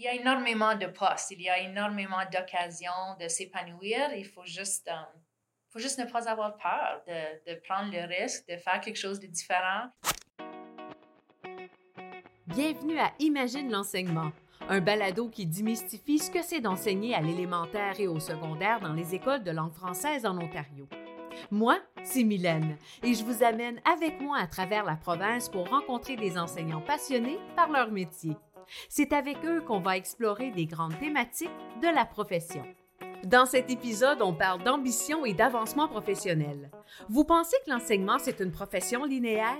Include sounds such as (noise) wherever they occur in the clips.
il y a énormément de postes, il y a énormément d'occasions de s'épanouir. Il faut juste, euh, faut juste ne pas avoir peur de, de prendre le risque, de faire quelque chose de différent. Bienvenue à Imagine l'enseignement, un balado qui démystifie ce que c'est d'enseigner à l'élémentaire et au secondaire dans les écoles de langue française en Ontario. Moi, c'est Mylène et je vous amène avec moi à travers la province pour rencontrer des enseignants passionnés par leur métier. C'est avec eux qu'on va explorer des grandes thématiques de la profession. Dans cet épisode, on parle d'ambition et d'avancement professionnel. Vous pensez que l'enseignement, c'est une profession linéaire?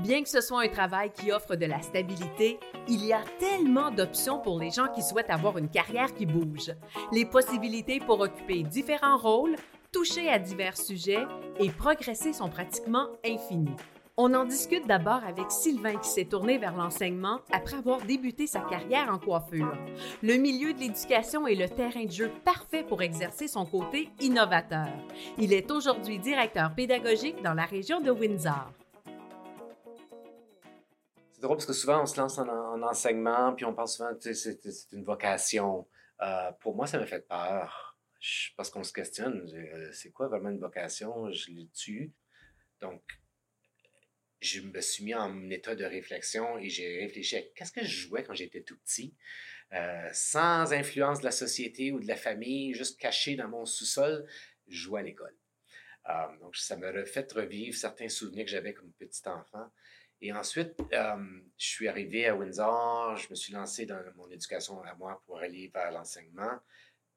Bien que ce soit un travail qui offre de la stabilité, il y a tellement d'options pour les gens qui souhaitent avoir une carrière qui bouge. Les possibilités pour occuper différents rôles, toucher à divers sujets et progresser sont pratiquement infinies. On en discute d'abord avec Sylvain qui s'est tourné vers l'enseignement après avoir débuté sa carrière en coiffure. Le milieu de l'éducation est le terrain de jeu parfait pour exercer son côté innovateur. Il est aujourd'hui directeur pédagogique dans la région de Windsor. C'est drôle parce que souvent on se lance en, enseignement puis on pense souvent que c'est une vocation. Euh, pour moi, ça me fait peur parce qu'on se questionne, euh, c'est quoi vraiment une vocation? Je l'ai tue. Donc, je me suis mis en état de réflexion et j'ai réfléchi à qu'est-ce que je jouais quand j'étais tout petit, euh, sans influence de la société ou de la famille, juste caché dans mon sous-sol, je jouais à l'école. Euh, donc, ça m'a fait revivre certains souvenirs que j'avais comme petit enfant. Et ensuite, euh, je suis arrivé à Windsor, je me suis lancé dans mon éducation à moi pour aller vers l'enseignement,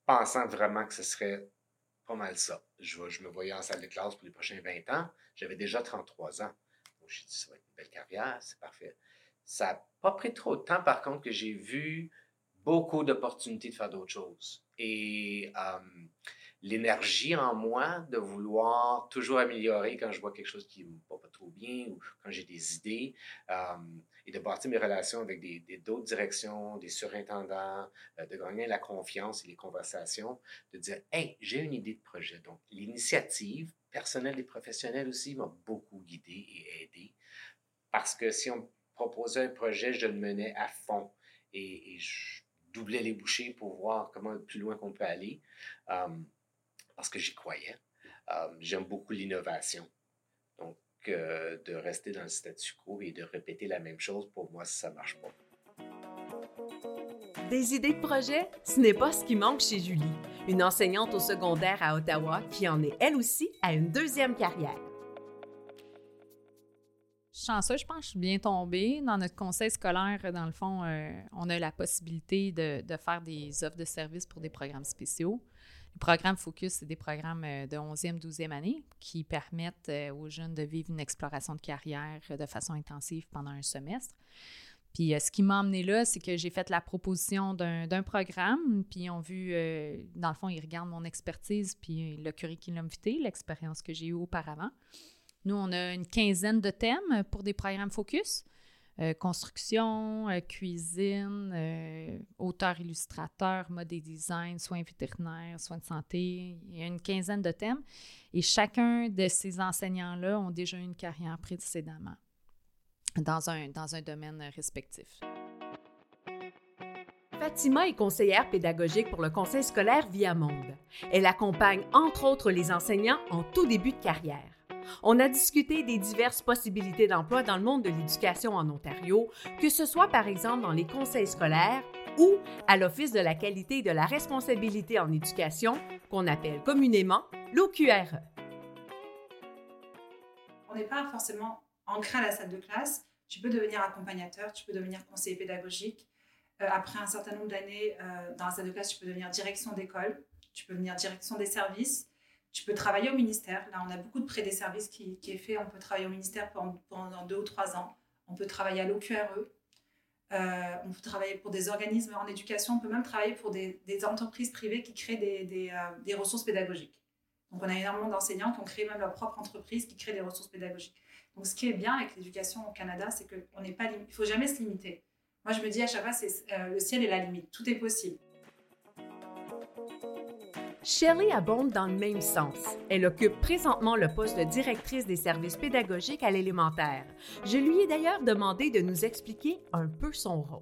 pensant vraiment que ce serait pas mal ça. Je, je me voyais en salle de classe pour les prochains 20 ans. J'avais déjà 33 ans. J'ai dit, ça va être une belle carrière, c'est parfait. Ça n'a pas pris trop de temps, par contre, que j'ai vu beaucoup d'opportunités de faire d'autres choses. Et euh, l'énergie en moi de vouloir toujours améliorer quand je vois quelque chose qui ne va pas trop bien ou quand j'ai des idées euh, et de bâtir mes relations avec d'autres directions, des surintendants, euh, de gagner la confiance et les conversations, de dire Hey, j'ai une idée de projet. Donc, l'initiative personnelle et professionnelle aussi m'a beaucoup guidé et aidé parce que si on proposait un projet, je le menais à fond et, je doublais les bouchées pour voir comment plus loin qu'on peut aller. Euh, parce que j'y croyais. Euh, j'aime beaucoup l'innovation. Donc, euh, de rester dans le statu quo et de répéter la même chose, pour moi, ça ne marche pas. Des idées de projet, ce n'est pas ce qui manque chez Julie, une enseignante au secondaire à Ottawa qui en est elle aussi à une deuxième carrière. Chanceux, je pense je suis bien tombée. Dans notre conseil scolaire, dans le fond, euh, on a la possibilité de, de, faire des offres de services pour des programmes spéciaux. Les programmes Focus, c'est des programmes euh, de 11e, 12e année qui permettent euh, aux jeunes de vivre une exploration de carrière de façon intensive pendant un semestre. Puis ce qui m'a emmené là, c'est que j'ai fait la proposition d'un programme, puis ils ont vu, dans le fond, ils regardent mon expertise, puis le curriculum vitae, l'expérience que j'ai eue auparavant. Nous, on a une quinzaine de thèmes pour des programmes focus. Euh, construction, euh, cuisine, euh, auteur-illustrateur, mode et design, soins vétérinaires, soins de santé. Il y a une quinzaine de thèmes. Et chacun de ces enseignants-là ont déjà une carrière précédemment dans un, dans un domaine respectif. Fatima est conseillère pédagogique pour le conseil scolaire Via Monde. Elle accompagne entre autres les enseignants en tout début de carrière. On a discuté des diverses possibilités d'emploi dans le monde de l'éducation en Ontario, que ce soit par exemple dans les conseils scolaires ou à l'Office de la qualité et de la responsabilité en éducation, qu'on appelle communément l'OQRE. On n'est pas forcément ancré à la salle de classe. Tu peux devenir accompagnateur, tu peux devenir conseiller pédagogique. Euh, après un certain nombre d'années euh, dans la salle de classe, tu peux devenir direction d'école, tu peux devenir direction des services. Tu peux travailler au ministère. Là, on a beaucoup de prêts des services qui, est fait. On peut travailler au ministère pendant, deux ou trois ans. On peut travailler à l'OQRE. Euh, on peut travailler pour des organismes en éducation. On peut même travailler pour des, entreprises privées qui créent des, des, ressources pédagogiques. Donc, on a énormément d'enseignants qui ont créé même leur propre entreprise qui crée des ressources pédagogiques. Donc, ce qui est bien avec l'éducation au Canada, c'est qu'on n'est pas, il faut jamais se limiter. Moi, je me dis à chaque fois, c'est euh, le ciel est la limite. Tout est possible. Shelley abonde dans le même sens. Elle occupe présentement le poste de directrice des services pédagogiques à l'élémentaire. Je lui ai d'ailleurs demandé de nous expliquer un peu son rôle.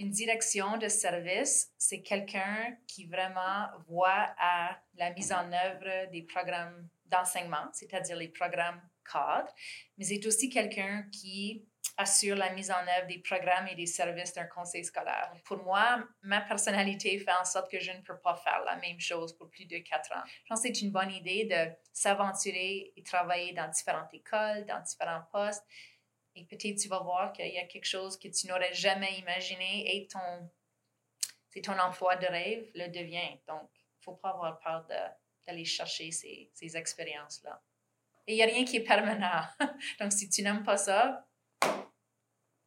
Une direction de service, c'est quelqu'un qui vraiment voit à la mise en œuvre des programmes d'enseignement, c'est-à-dire les programmes cadres, mais c'est aussi quelqu'un qui assure la mise en œuvre des programmes et des services d'un conseil scolaire. Pour moi, ma personnalité fait en sorte que je ne peux pas faire la même chose pour plus de quatre ans. Je pense que c'est une bonne idée de s'aventurer et travailler dans différentes écoles, dans différents postes. Et peut-être tu vas voir qu'il y a quelque chose que tu n'aurais jamais imaginé et ton, c'est ton emploi de rêve le devient. Donc, il ne faut pas avoir peur d'aller chercher ces, ces expériences-là. Et il n'y a rien qui est permanent. (laughs) Donc, si tu n'aimes pas ça,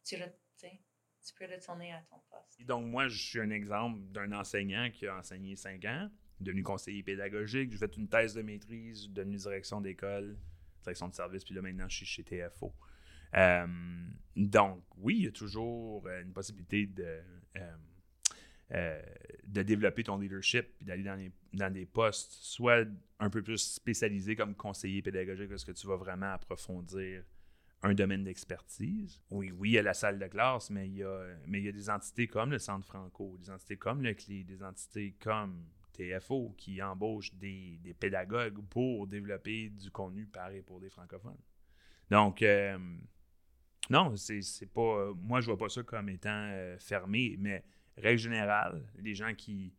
tu, tu peux retourner à ton poste. Donc, moi, je suis un exemple d'un enseignant qui a enseigné cinq ans, devenu conseiller pédagogique, j'ai fait une thèse de maîtrise, devenu direction d'école, direction de service, puis là, maintenant, je suis chez TFO. Euh, donc, oui, il y a toujours euh, une possibilité de, euh, de développer ton leadership et d'aller dans, dans, des postes, soit un peu plus spécialisés comme conseiller pédagogique, parce que tu vas vraiment approfondir un domaine d'expertise. Oui, oui, il y a la salle de classe, mais il y a, mais il y a des entités comme le Centre Franco, des entités comme le CLI, des entités comme TFO qui embauchent des, des pédagogues pour développer du contenu par et pour des francophones. Donc, euh, non, c'est pas. Moi, je vois pas ça comme étant euh, fermé, mais règle générale, les gens qui,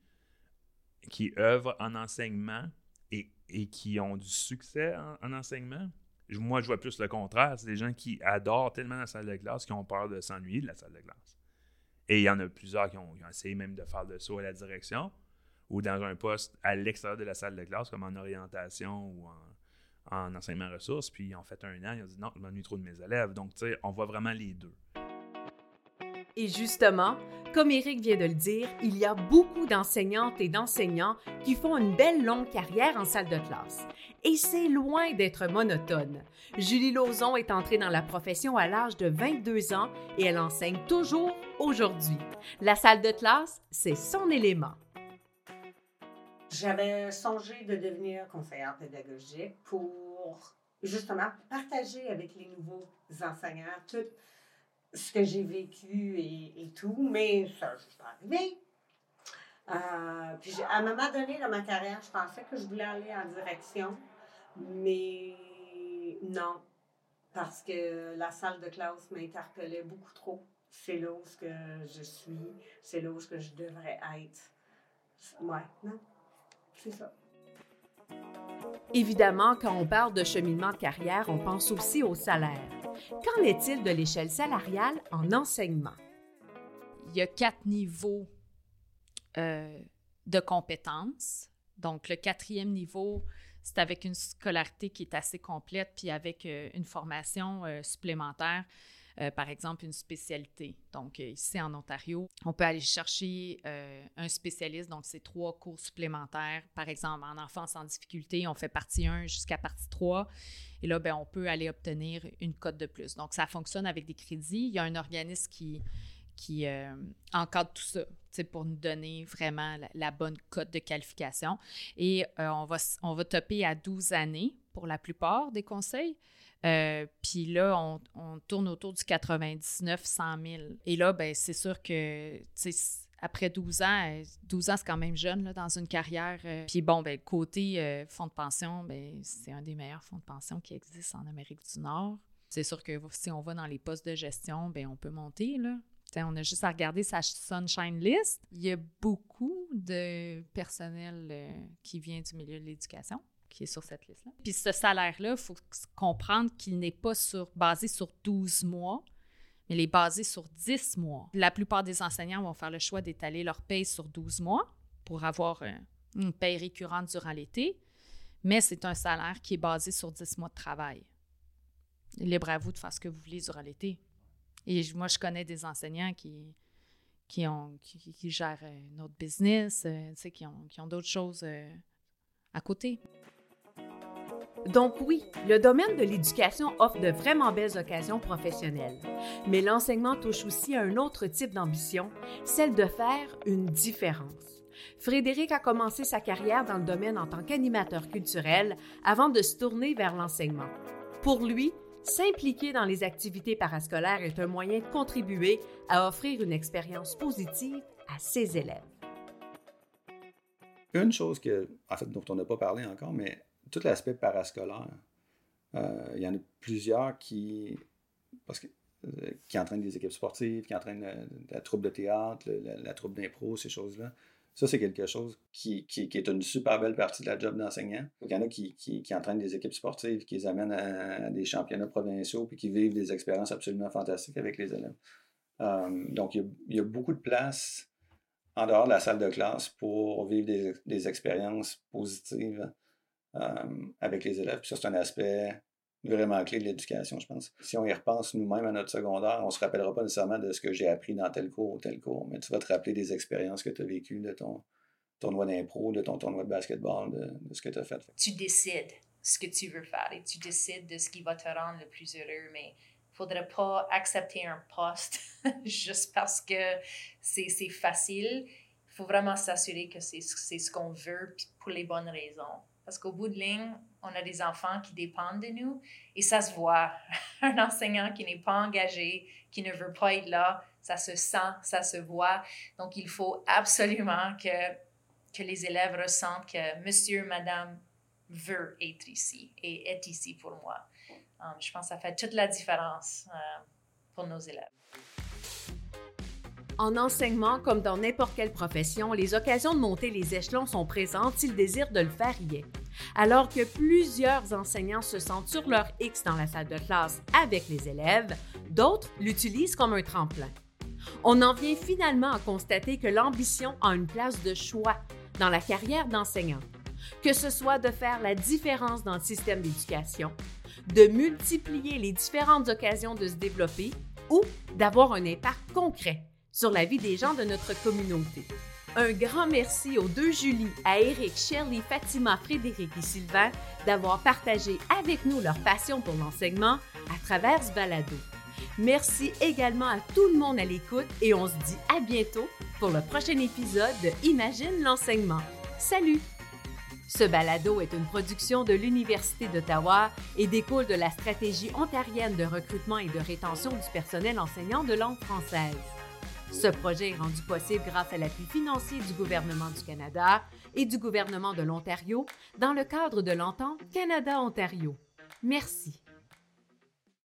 qui œuvrent en enseignement et, et qui ont du succès en enseignement, moi, je vois plus le contraire. C'est des gens qui adorent tellement la salle de classe qu'ils ont peur de s'ennuyer de la salle de classe. Et il y en a plusieurs qui ont, essayé même de faire de saut à la direction ou dans un poste à l'extérieur de la salle de classe, comme en orientation ou en, en enseignement ressources. Puis, ils ont fait un an, ils ont dit non, je m'ennuie trop de mes élèves. Donc, tu sais, on voit vraiment les deux. Et justement, comme Eric vient de le dire, il y a beaucoup d'enseignantes et d'enseignants qui font une belle longue carrière en salle de classe. Et c'est loin d'être monotone. Julie Lauzon est entrée dans la profession à l'âge de 22 ans et elle enseigne toujours aujourd'hui. La salle de classe, c'est son élément. J'avais songé de devenir conseillère pédagogique pour justement partager avec les nouveaux enseignants toutes ce que j'ai vécu et, tout, mais ça, je suis arrivé. Euh, puis à un moment donné dans ma carrière, je pensais que je voulais aller en direction, mais non, parce que la salle de classe m'interpellait beaucoup trop. C'est là où que je suis, c'est là où que je devrais être. Ouais, non, c'est ça. Évidemment, quand on parle de cheminement de carrière, on pense aussi au salaire. Qu'en est-il de l'échelle salariale en enseignement? Il y a quatre niveaux euh, de compétences. Donc, le quatrième niveau, c'est avec une scolarité qui est assez complète, puis avec euh, une formation euh, supplémentaire. Euh, par exemple, une spécialité. Donc, euh, ici en Ontario, on peut aller chercher euh, un spécialiste, donc c'est trois cours supplémentaires. Par exemple, en enfance en difficulté, on fait partie 1 jusqu'à partie 3. Et là, ben, on peut aller obtenir une cote de plus. Donc, ça fonctionne avec des crédits. Il y a un organisme qui, qui encadre tout ça pour nous donner vraiment la, bonne cote de qualification. Et on, va, on va topper à 12 années pour la plupart des conseils. Euh, puis là, on, tourne autour du 99 100 000. Et là, ben, c'est sûr que, après 12 ans, 12 ans, c'est quand même jeune là, dans une carrière. Euh. puis bon, ben, côté euh, fonds de pension, ben, c'est un des meilleurs fonds de pension qui existent en Amérique du Nord. C'est sûr que si on va dans les postes de gestion, ben, on peut monter. Là. on a juste à regarder sa Sunshine List. Il y a beaucoup de personnel qui vient du milieu de l'éducation qui est sur cette liste-là. Puis ce salaire-là, il faut comprendre qu'il n'est pas sur, basé sur 12 mois, mais il est basé sur 10 mois. La plupart des enseignants vont faire le choix d'étaler leur paye sur 12 mois pour avoir euh, une paye récurrente durant l'été, mais c'est un salaire qui est basé sur 10 mois de travail. Libre à vous de faire ce que vous voulez durant l'été. Et moi, je connais des enseignants qui, qui, gèrent un autre business, euh, qui ont, qui ont d'autres choses euh, à côté. Donc oui, le domaine de l'éducation offre de vraiment belles occasions professionnelles, mais l'enseignement touche aussi à un autre type d'ambition, celle de faire une différence. Frédéric a commencé sa carrière dans le domaine en tant qu'animateur culturel avant de se tourner vers l'enseignement. Pour lui, s'impliquer dans les activités parascolaires est un moyen de contribuer à offrir une expérience positive à ses élèves. Une chose que, en fait, dont on n'a pas parlé encore, mais tout l'aspect parascolaire, euh, il y en a plusieurs qui, parce que, euh, entraînent des équipes sportives, qui entraînent euh, la, troupe de théâtre, la, troupe d'impro, ces choses-là. Ça, c'est quelque chose qui, qui, est une super belle partie de la job d'enseignant. Il y en a qui, qui, entraînent des équipes sportives, qui les amènent à, des championnats provinciaux, puis qui vivent des expériences absolument fantastiques avec les élèves. donc, il y, a, beaucoup de place en dehors de la salle de classe pour vivre des, expériences positives avec les élèves. Puis ça, c'est un aspect vraiment clé de l'éducation, je pense. Si on y repense nous-mêmes à notre secondaire, on ne se rappellera pas nécessairement de ce que j'ai appris dans tel cours ou tel cours, mais tu vas te rappeler des expériences que tu as vécues de ton tournoi d'impro, de ton tournoi de basketball, de, ce que tu as fait. Tu décides ce que tu veux faire et tu décides de ce qui va te rendre le plus heureux, mais il faudrait pas accepter un poste (laughs) juste parce que c'est facile. Faut vraiment s'assurer que c'est ce qu'on veut pour les bonnes raisons. Parce qu'au bout de ligne, on a des enfants qui dépendent de nous et ça se voit. (laughs) Un enseignant qui n'est pas engagé, qui ne veut pas être là, ça se sent, ça se voit. Donc, il faut absolument que, que les élèves ressentent que monsieur, madame veut être ici et est ici pour moi. Um, je pense que ça fait toute la différence euh, pour nos élèves. En enseignement, comme dans n'importe quelle profession, les occasions de monter les échelons sont présentes si le désir de le faire y est. Alors que plusieurs enseignants se sentent sur leur X dans la salle de classe avec les élèves, d'autres l'utilisent comme un tremplin. On en vient finalement à constater que l'ambition a une place de choix dans la carrière d'enseignant, que ce soit de faire la différence dans le système d'éducation, de multiplier les différentes occasions de se développer ou d'avoir un impact concret sur la vie des gens de notre communauté. Un grand merci aux deux Julie, à Eric, Shirley, Fatima, Frédéric et Sylvain d'avoir partagé avec nous leur passion pour l'enseignement à travers ce balado. Merci également à tout le monde à l'écoute et on se dit à bientôt pour le prochain épisode de Imagine l'enseignement. Salut! Ce balado est une production de l'Université d'Ottawa et découle de la stratégie ontarienne de recrutement et de rétention du personnel enseignant de langue française. Ce projet est rendu possible grâce à l'appui financier du gouvernement du Canada et du gouvernement de l'Ontario dans le cadre de l'entente Canada-Ontario. Merci.